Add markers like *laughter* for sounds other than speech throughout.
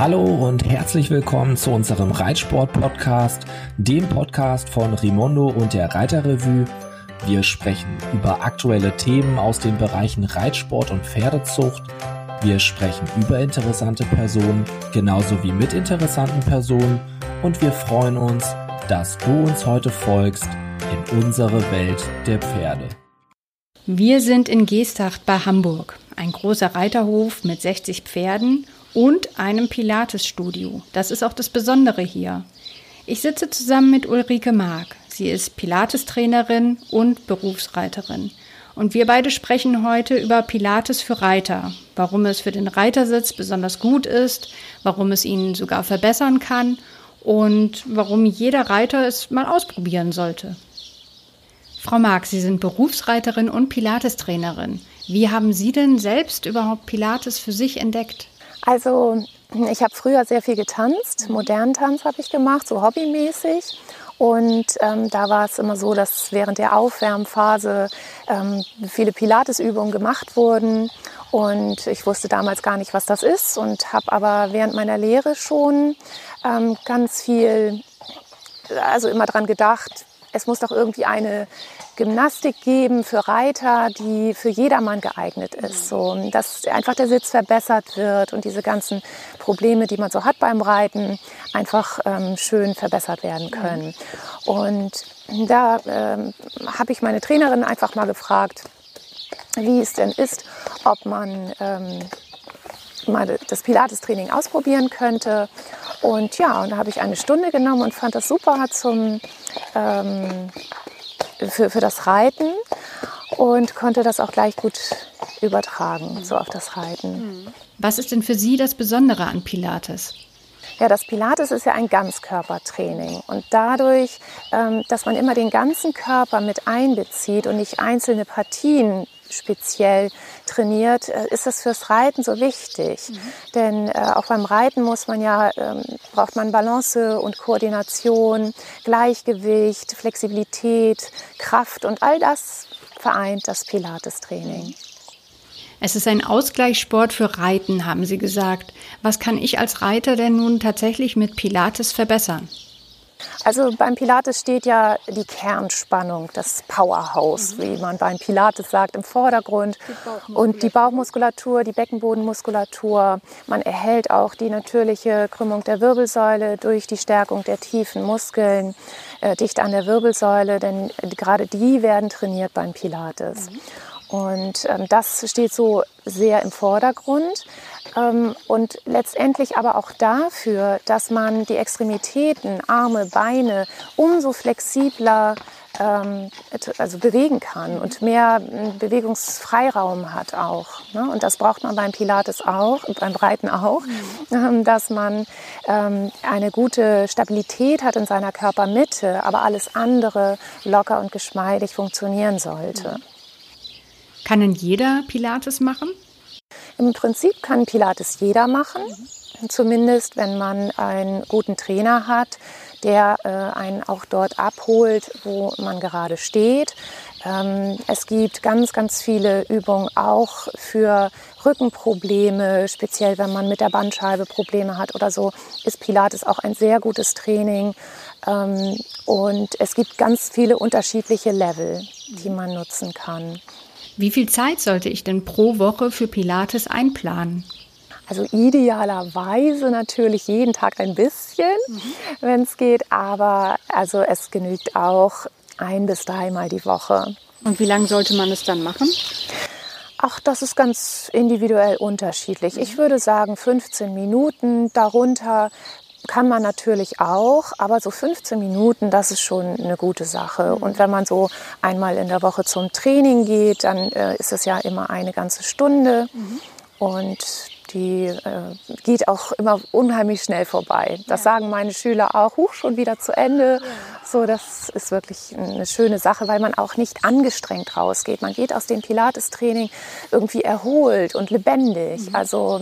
Hallo und herzlich willkommen zu unserem Reitsport-Podcast, dem Podcast von Rimondo und der Reiterrevue. Wir sprechen über aktuelle Themen aus den Bereichen Reitsport und Pferdezucht. Wir sprechen über interessante Personen, genauso wie mit interessanten Personen. Und wir freuen uns, dass du uns heute folgst in unsere Welt der Pferde. Wir sind in Geesthacht bei Hamburg, ein großer Reiterhof mit 60 Pferden und einem Pilates-Studio. Das ist auch das Besondere hier. Ich sitze zusammen mit Ulrike Mark. Sie ist Pilates-Trainerin und Berufsreiterin. Und wir beide sprechen heute über Pilates für Reiter, warum es für den Reitersitz besonders gut ist, warum es ihn sogar verbessern kann und warum jeder Reiter es mal ausprobieren sollte. Frau Mark, Sie sind Berufsreiterin und Pilates-Trainerin. Wie haben Sie denn selbst überhaupt Pilates für sich entdeckt? Also ich habe früher sehr viel getanzt, modernen Tanz habe ich gemacht, so hobbymäßig. Und ähm, da war es immer so, dass während der Aufwärmphase ähm, viele Pilatesübungen gemacht wurden. Und ich wusste damals gar nicht, was das ist und habe aber während meiner Lehre schon ähm, ganz viel, also immer dran gedacht, es muss doch irgendwie eine Gymnastik geben für Reiter, die für jedermann geeignet ist. So, dass einfach der Sitz verbessert wird und diese ganzen Probleme, die man so hat beim Reiten, einfach ähm, schön verbessert werden können. Und da ähm, habe ich meine Trainerin einfach mal gefragt, wie es denn ist, ob man ähm, mal das Pilates-Training ausprobieren könnte. Und ja, und da habe ich eine Stunde genommen und fand das super zum, ähm, für, für das Reiten und konnte das auch gleich gut übertragen, so auf das Reiten. Was ist denn für Sie das Besondere an Pilates? Ja, das Pilates ist ja ein Ganzkörpertraining und dadurch, ähm, dass man immer den ganzen Körper mit einbezieht und nicht einzelne Partien speziell trainiert, äh, ist das fürs Reiten so wichtig. Mhm. Denn äh, auch beim Reiten muss man ja, ähm, braucht man Balance und Koordination, Gleichgewicht, Flexibilität, Kraft und all das vereint das Pilates-Training. Es ist ein Ausgleichssport für Reiten, haben Sie gesagt. Was kann ich als Reiter denn nun tatsächlich mit Pilates verbessern? Also beim Pilates steht ja die Kernspannung, das Powerhouse, mhm. wie man beim Pilates sagt, im Vordergrund. Die und die Bauchmuskulatur, die Beckenbodenmuskulatur. Man erhält auch die natürliche Krümmung der Wirbelsäule durch die Stärkung der tiefen Muskeln äh, dicht an der Wirbelsäule, denn gerade die werden trainiert beim Pilates. Mhm. Und ähm, das steht so sehr im Vordergrund. Ähm, und letztendlich aber auch dafür, dass man die Extremitäten, Arme, Beine umso flexibler ähm, also bewegen kann und mehr Bewegungsfreiraum hat auch. Ne? Und das braucht man beim Pilates auch beim Reiten auch, mhm. dass man eine gute Stabilität hat in seiner Körpermitte, aber alles andere locker und geschmeidig funktionieren sollte. Mhm. Kann denn jeder Pilates machen? Im Prinzip kann Pilates jeder machen, zumindest wenn man einen guten Trainer hat, der äh, einen auch dort abholt, wo man gerade steht. Ähm, es gibt ganz, ganz viele Übungen auch für Rückenprobleme, speziell wenn man mit der Bandscheibe Probleme hat oder so, ist Pilates auch ein sehr gutes Training. Ähm, und es gibt ganz viele unterschiedliche Level, die man nutzen kann. Wie viel Zeit sollte ich denn pro Woche für Pilates einplanen? Also idealerweise natürlich jeden Tag ein bisschen, mhm. wenn es geht, aber also es genügt auch ein bis dreimal die Woche. Und wie lange sollte man es dann machen? Ach, das ist ganz individuell unterschiedlich. Ich würde sagen 15 Minuten. Darunter kann man natürlich auch, aber so 15 Minuten, das ist schon eine gute Sache. Mhm. Und wenn man so einmal in der Woche zum Training geht, dann äh, ist es ja immer eine ganze Stunde. Mhm. Und die äh, geht auch immer unheimlich schnell vorbei. Das ja. sagen meine Schüler auch, huch, schon wieder zu Ende. Ja. So, das ist wirklich eine schöne Sache, weil man auch nicht angestrengt rausgeht. Man geht aus dem Pilates-Training irgendwie erholt und lebendig. Mhm. Also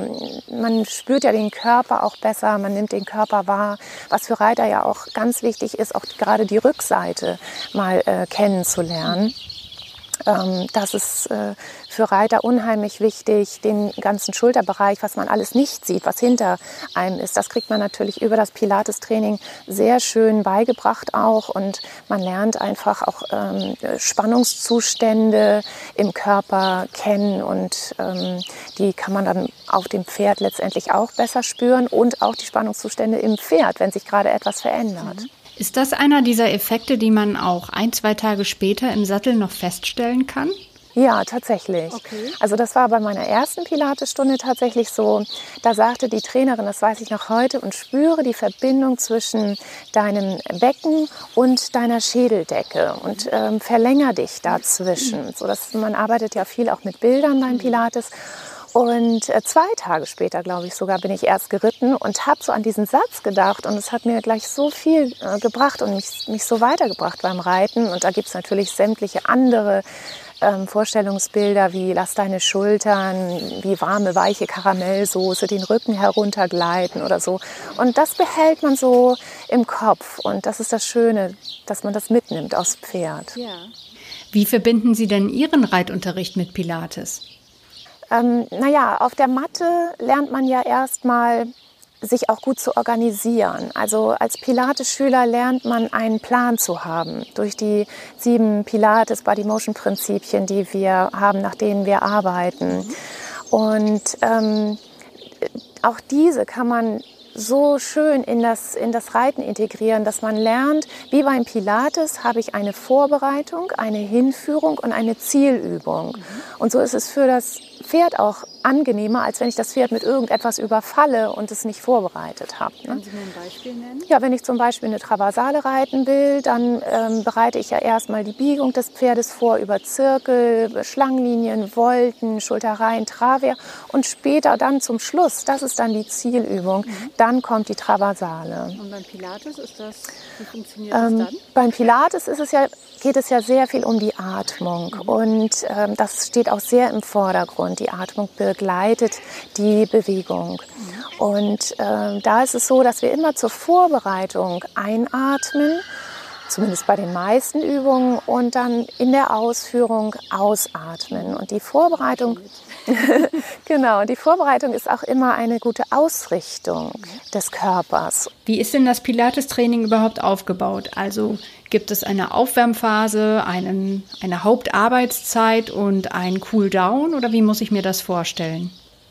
man spürt ja den Körper auch besser, man nimmt den Körper wahr, was für Reiter ja auch ganz wichtig ist, auch gerade die Rückseite mal äh, kennenzulernen. Mhm das ist äh, für Reiter unheimlich wichtig, den ganzen Schulterbereich, was man alles nicht sieht, was hinter einem ist. Das kriegt man natürlich über das Pilates-Training sehr schön beigebracht auch und man lernt einfach auch ähm, Spannungszustände im Körper kennen und ähm, die kann man dann auf dem Pferd letztendlich auch besser spüren und auch die Spannungszustände im Pferd, wenn sich gerade etwas verändert. Mhm. Ist das einer dieser Effekte, die man auch ein, zwei Tage später im Sattel noch feststellen kann? Ja, tatsächlich. Okay. Also das war bei meiner ersten Pilatesstunde tatsächlich so. Da sagte die Trainerin, das weiß ich noch heute, und spüre die Verbindung zwischen deinem Becken und deiner Schädeldecke und ähm, verlänger dich dazwischen. So dass man arbeitet ja viel auch mit Bildern beim Pilates. Und äh, zwei Tage später, glaube ich sogar, bin ich erst geritten und habe so an diesen Satz gedacht. Und es hat mir gleich so viel äh, gebracht und mich, mich so weitergebracht beim Reiten. Und da gibt es natürlich sämtliche andere ähm, Vorstellungsbilder wie lass deine Schultern wie warme, weiche Karamellsoße den Rücken heruntergleiten oder so. Und das behält man so im Kopf. Und das ist das Schöne, dass man das mitnimmt aufs Pferd. Ja. Wie verbinden Sie denn Ihren Reitunterricht mit Pilates? Ähm, naja, auf der Matte lernt man ja erstmal sich auch gut zu organisieren. Also als Pilates-Schüler lernt man einen Plan zu haben durch die sieben Pilates Body Motion Prinzipien, die wir haben, nach denen wir arbeiten. Und ähm, auch diese kann man so schön in das, in das Reiten integrieren, dass man lernt, wie beim Pilates habe ich eine Vorbereitung, eine Hinführung und eine Zielübung. Mhm. Und so ist es für das Pferd auch angenehmer, als wenn ich das Pferd mit irgendetwas überfalle und es nicht vorbereitet habe. Ne? Können Sie mir ein Beispiel nennen? Ja, wenn ich zum Beispiel eine Traversale reiten will, dann ähm, bereite ich ja erstmal die Biegung des Pferdes vor über Zirkel, Schlangenlinien, Volten, Schultereien, Traver und später dann zum Schluss, das ist dann die Zielübung, mhm. dann kommt die Traversale. Und beim Pilates ist das, wie funktioniert ähm, das dann? Beim Pilates ist es ja, geht es ja sehr viel um die Atmung mhm. und ähm, das steht auch sehr im Vordergrund. Die Atmung begleitet die Bewegung. Und äh, da ist es so, dass wir immer zur Vorbereitung einatmen, zumindest bei den meisten Übungen, und dann in der Ausführung ausatmen. Und die Vorbereitung, *laughs* genau, die Vorbereitung ist auch immer eine gute Ausrichtung des Körpers. Wie ist denn das Pilates-Training überhaupt aufgebaut? Also gibt es eine Aufwärmphase, einen, eine Hauptarbeitszeit und ein Cooldown oder wie muss ich mir das vorstellen?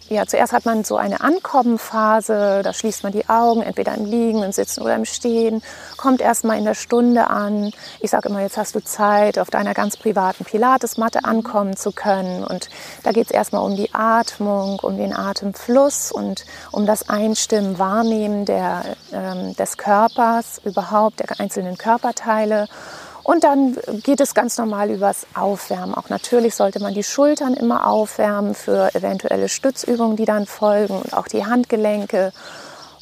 Ja, zuerst hat man so eine Ankommenphase, da schließt man die Augen, entweder im Liegen, im Sitzen oder im Stehen, kommt erstmal in der Stunde an. Ich sage immer, jetzt hast du Zeit, auf deiner ganz privaten Pilatesmatte ankommen zu können. Und da geht es erstmal um die Atmung, um den Atemfluss und um das Einstimmen, Wahrnehmen der, ähm, des Körpers, überhaupt der einzelnen Körperteile. Und dann geht es ganz normal übers Aufwärmen. Auch natürlich sollte man die Schultern immer aufwärmen für eventuelle Stützübungen, die dann folgen und auch die Handgelenke.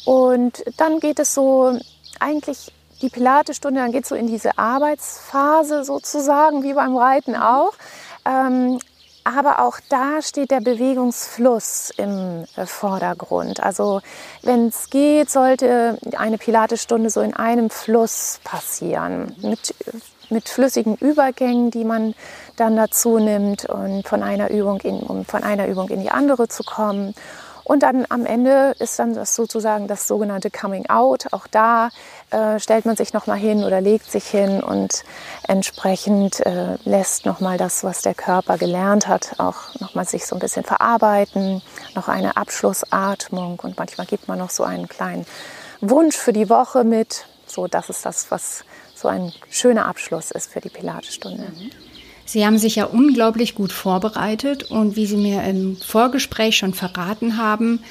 Und dann geht es so eigentlich die Pilatesstunde, dann geht es so in diese Arbeitsphase sozusagen, wie beim Reiten auch. Ähm, aber auch da steht der Bewegungsfluss im äh, Vordergrund. Also wenn es geht, sollte eine Pilatesstunde so in einem Fluss passieren. Mit mit flüssigen Übergängen, die man dann dazu nimmt und von einer Übung in, um von einer Übung in die andere zu kommen. Und dann am Ende ist dann das sozusagen das sogenannte Coming Out. Auch da äh, stellt man sich nochmal hin oder legt sich hin und entsprechend äh, lässt nochmal das, was der Körper gelernt hat, auch nochmal sich so ein bisschen verarbeiten, noch eine Abschlussatmung und manchmal gibt man noch so einen kleinen Wunsch für die Woche mit. So, das ist das, was so ein schöner Abschluss ist für die Pilatesstunde. Mhm. Sie haben sich ja unglaublich gut vorbereitet und wie Sie mir im Vorgespräch schon verraten haben,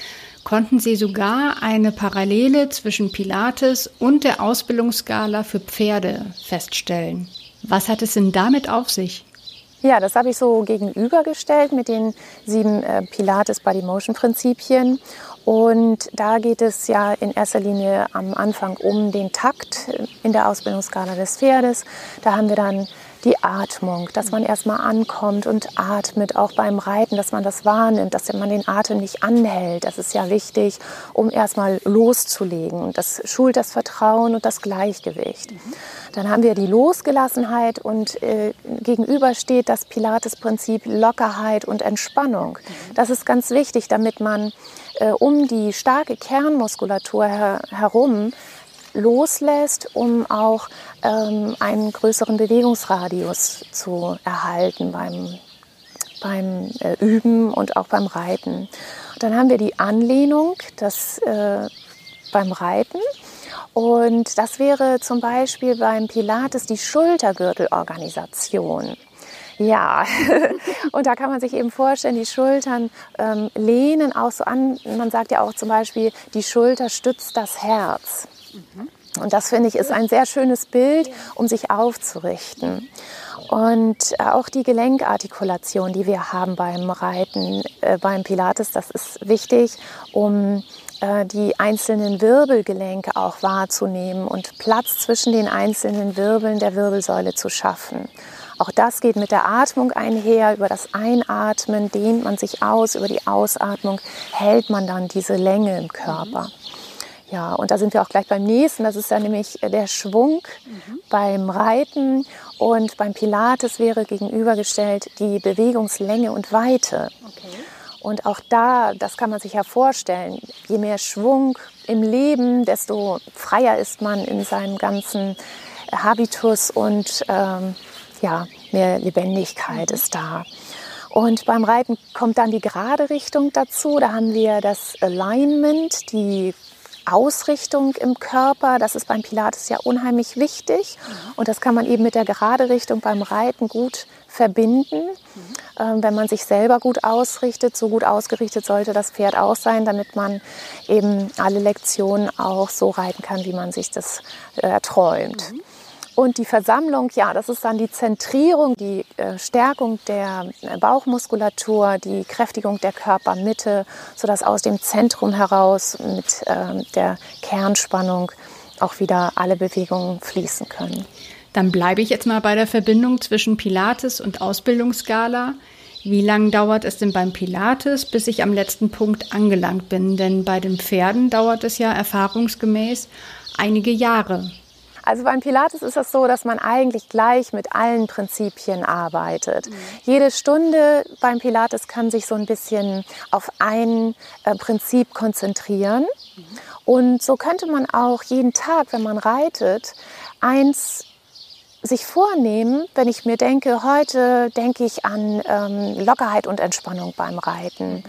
konnten Sie sogar eine Parallele zwischen Pilates und der Ausbildungsskala für Pferde feststellen. Was hat es denn damit auf sich? Ja, das habe ich so gegenübergestellt mit den sieben äh, Pilates Body Motion Prinzipien. Und da geht es ja in erster Linie am Anfang um den Takt in der Ausbildungsskala des Pferdes. Da haben wir dann die Atmung, dass man erstmal ankommt und atmet, auch beim Reiten, dass man das wahrnimmt, dass man den Atem nicht anhält. Das ist ja wichtig, um erstmal loszulegen. Das schult das Vertrauen und das Gleichgewicht. Dann haben wir die Losgelassenheit und äh, gegenüber steht das Pilates-Prinzip Lockerheit und Entspannung. Das ist ganz wichtig, damit man äh, um die starke Kernmuskulatur her herum loslässt, um auch ähm, einen größeren Bewegungsradius zu erhalten beim, beim äh, Üben und auch beim Reiten. Dann haben wir die Anlehnung das, äh, beim Reiten. Und das wäre zum Beispiel beim Pilates die Schultergürtelorganisation. Ja, *laughs* und da kann man sich eben vorstellen, die Schultern ähm, lehnen auch so an. Man sagt ja auch zum Beispiel, die Schulter stützt das Herz. Und das finde ich ist ein sehr schönes Bild, um sich aufzurichten. Und auch die Gelenkartikulation, die wir haben beim Reiten, äh, beim Pilates, das ist wichtig, um äh, die einzelnen Wirbelgelenke auch wahrzunehmen und Platz zwischen den einzelnen Wirbeln der Wirbelsäule zu schaffen. Auch das geht mit der Atmung einher. Über das Einatmen dehnt man sich aus, über die Ausatmung hält man dann diese Länge im Körper. Ja, und da sind wir auch gleich beim nächsten. Das ist dann nämlich der Schwung mhm. beim Reiten und beim Pilates wäre gegenübergestellt die Bewegungslänge und Weite. Okay. Und auch da, das kann man sich ja vorstellen, je mehr Schwung im Leben, desto freier ist man in seinem ganzen Habitus und ähm, ja, mehr Lebendigkeit mhm. ist da. Und beim Reiten kommt dann die gerade Richtung dazu. Da haben wir das Alignment, die Ausrichtung im Körper. Das ist beim Pilates ja unheimlich wichtig. Und das kann man eben mit der gerade Richtung beim Reiten gut verbinden. Ähm, wenn man sich selber gut ausrichtet, so gut ausgerichtet sollte das Pferd auch sein, damit man eben alle Lektionen auch so reiten kann, wie man sich das erträumt. Mhm. Und die Versammlung, ja, das ist dann die Zentrierung, die äh, Stärkung der äh, Bauchmuskulatur, die Kräftigung der Körpermitte, sodass aus dem Zentrum heraus mit äh, der Kernspannung auch wieder alle Bewegungen fließen können. Dann bleibe ich jetzt mal bei der Verbindung zwischen Pilates und Ausbildungsskala. Wie lange dauert es denn beim Pilates, bis ich am letzten Punkt angelangt bin? Denn bei den Pferden dauert es ja erfahrungsgemäß einige Jahre. Also beim Pilates ist es so, dass man eigentlich gleich mit allen Prinzipien arbeitet. Mhm. Jede Stunde beim Pilates kann sich so ein bisschen auf ein äh, Prinzip konzentrieren. Mhm. Und so könnte man auch jeden Tag, wenn man reitet, eins sich vornehmen, wenn ich mir denke, heute denke ich an ähm, Lockerheit und Entspannung beim Reiten. Mhm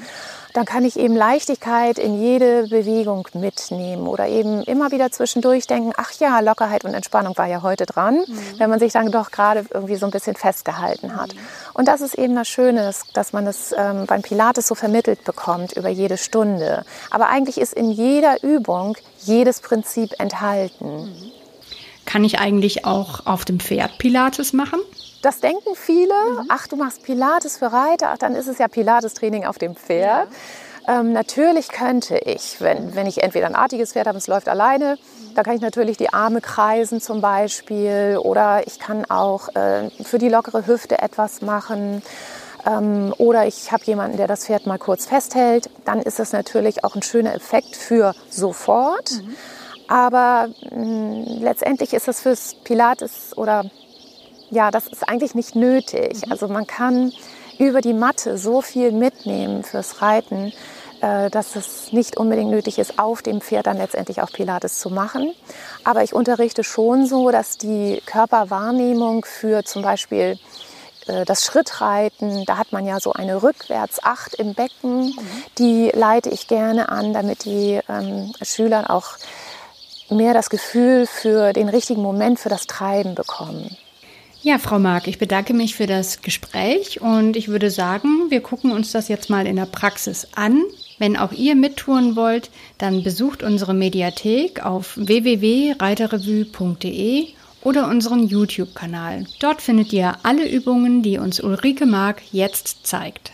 dann kann ich eben Leichtigkeit in jede Bewegung mitnehmen oder eben immer wieder zwischendurch denken, ach ja, Lockerheit und Entspannung war ja heute dran, mhm. wenn man sich dann doch gerade irgendwie so ein bisschen festgehalten hat. Mhm. Und das ist eben das Schöne, dass man das ähm, beim Pilates so vermittelt bekommt über jede Stunde. Aber eigentlich ist in jeder Übung jedes Prinzip enthalten. Mhm. Kann ich eigentlich auch auf dem Pferd Pilates machen? Das denken viele. Mhm. Ach, du machst Pilates für Reiter, ach, dann ist es ja Pilates-Training auf dem Pferd. Ja. Ähm, natürlich könnte ich, wenn, wenn ich entweder ein artiges Pferd habe, es läuft alleine, da kann ich natürlich die Arme kreisen zum Beispiel oder ich kann auch äh, für die lockere Hüfte etwas machen. Ähm, oder ich habe jemanden, der das Pferd mal kurz festhält. Dann ist das natürlich auch ein schöner Effekt für sofort. Mhm. Aber mh, mm, letztendlich ist das fürs Pilates oder ja, das ist eigentlich nicht nötig. Mhm. Also man kann über die Matte so viel mitnehmen fürs Reiten, äh, dass es nicht unbedingt nötig ist, auf dem Pferd dann letztendlich auch Pilates zu machen. Aber ich unterrichte schon so, dass die Körperwahrnehmung für zum Beispiel äh, das Schrittreiten, da hat man ja so eine Rückwärtsacht im Becken, mhm. die leite ich gerne an, damit die ähm, Schüler auch mehr das Gefühl für den richtigen Moment für das Treiben bekommen. Ja, Frau Mark, ich bedanke mich für das Gespräch und ich würde sagen, wir gucken uns das jetzt mal in der Praxis an. Wenn auch ihr mittouren wollt, dann besucht unsere Mediathek auf www.reiterrevue.de oder unseren YouTube-Kanal. Dort findet ihr alle Übungen, die uns Ulrike Mark jetzt zeigt.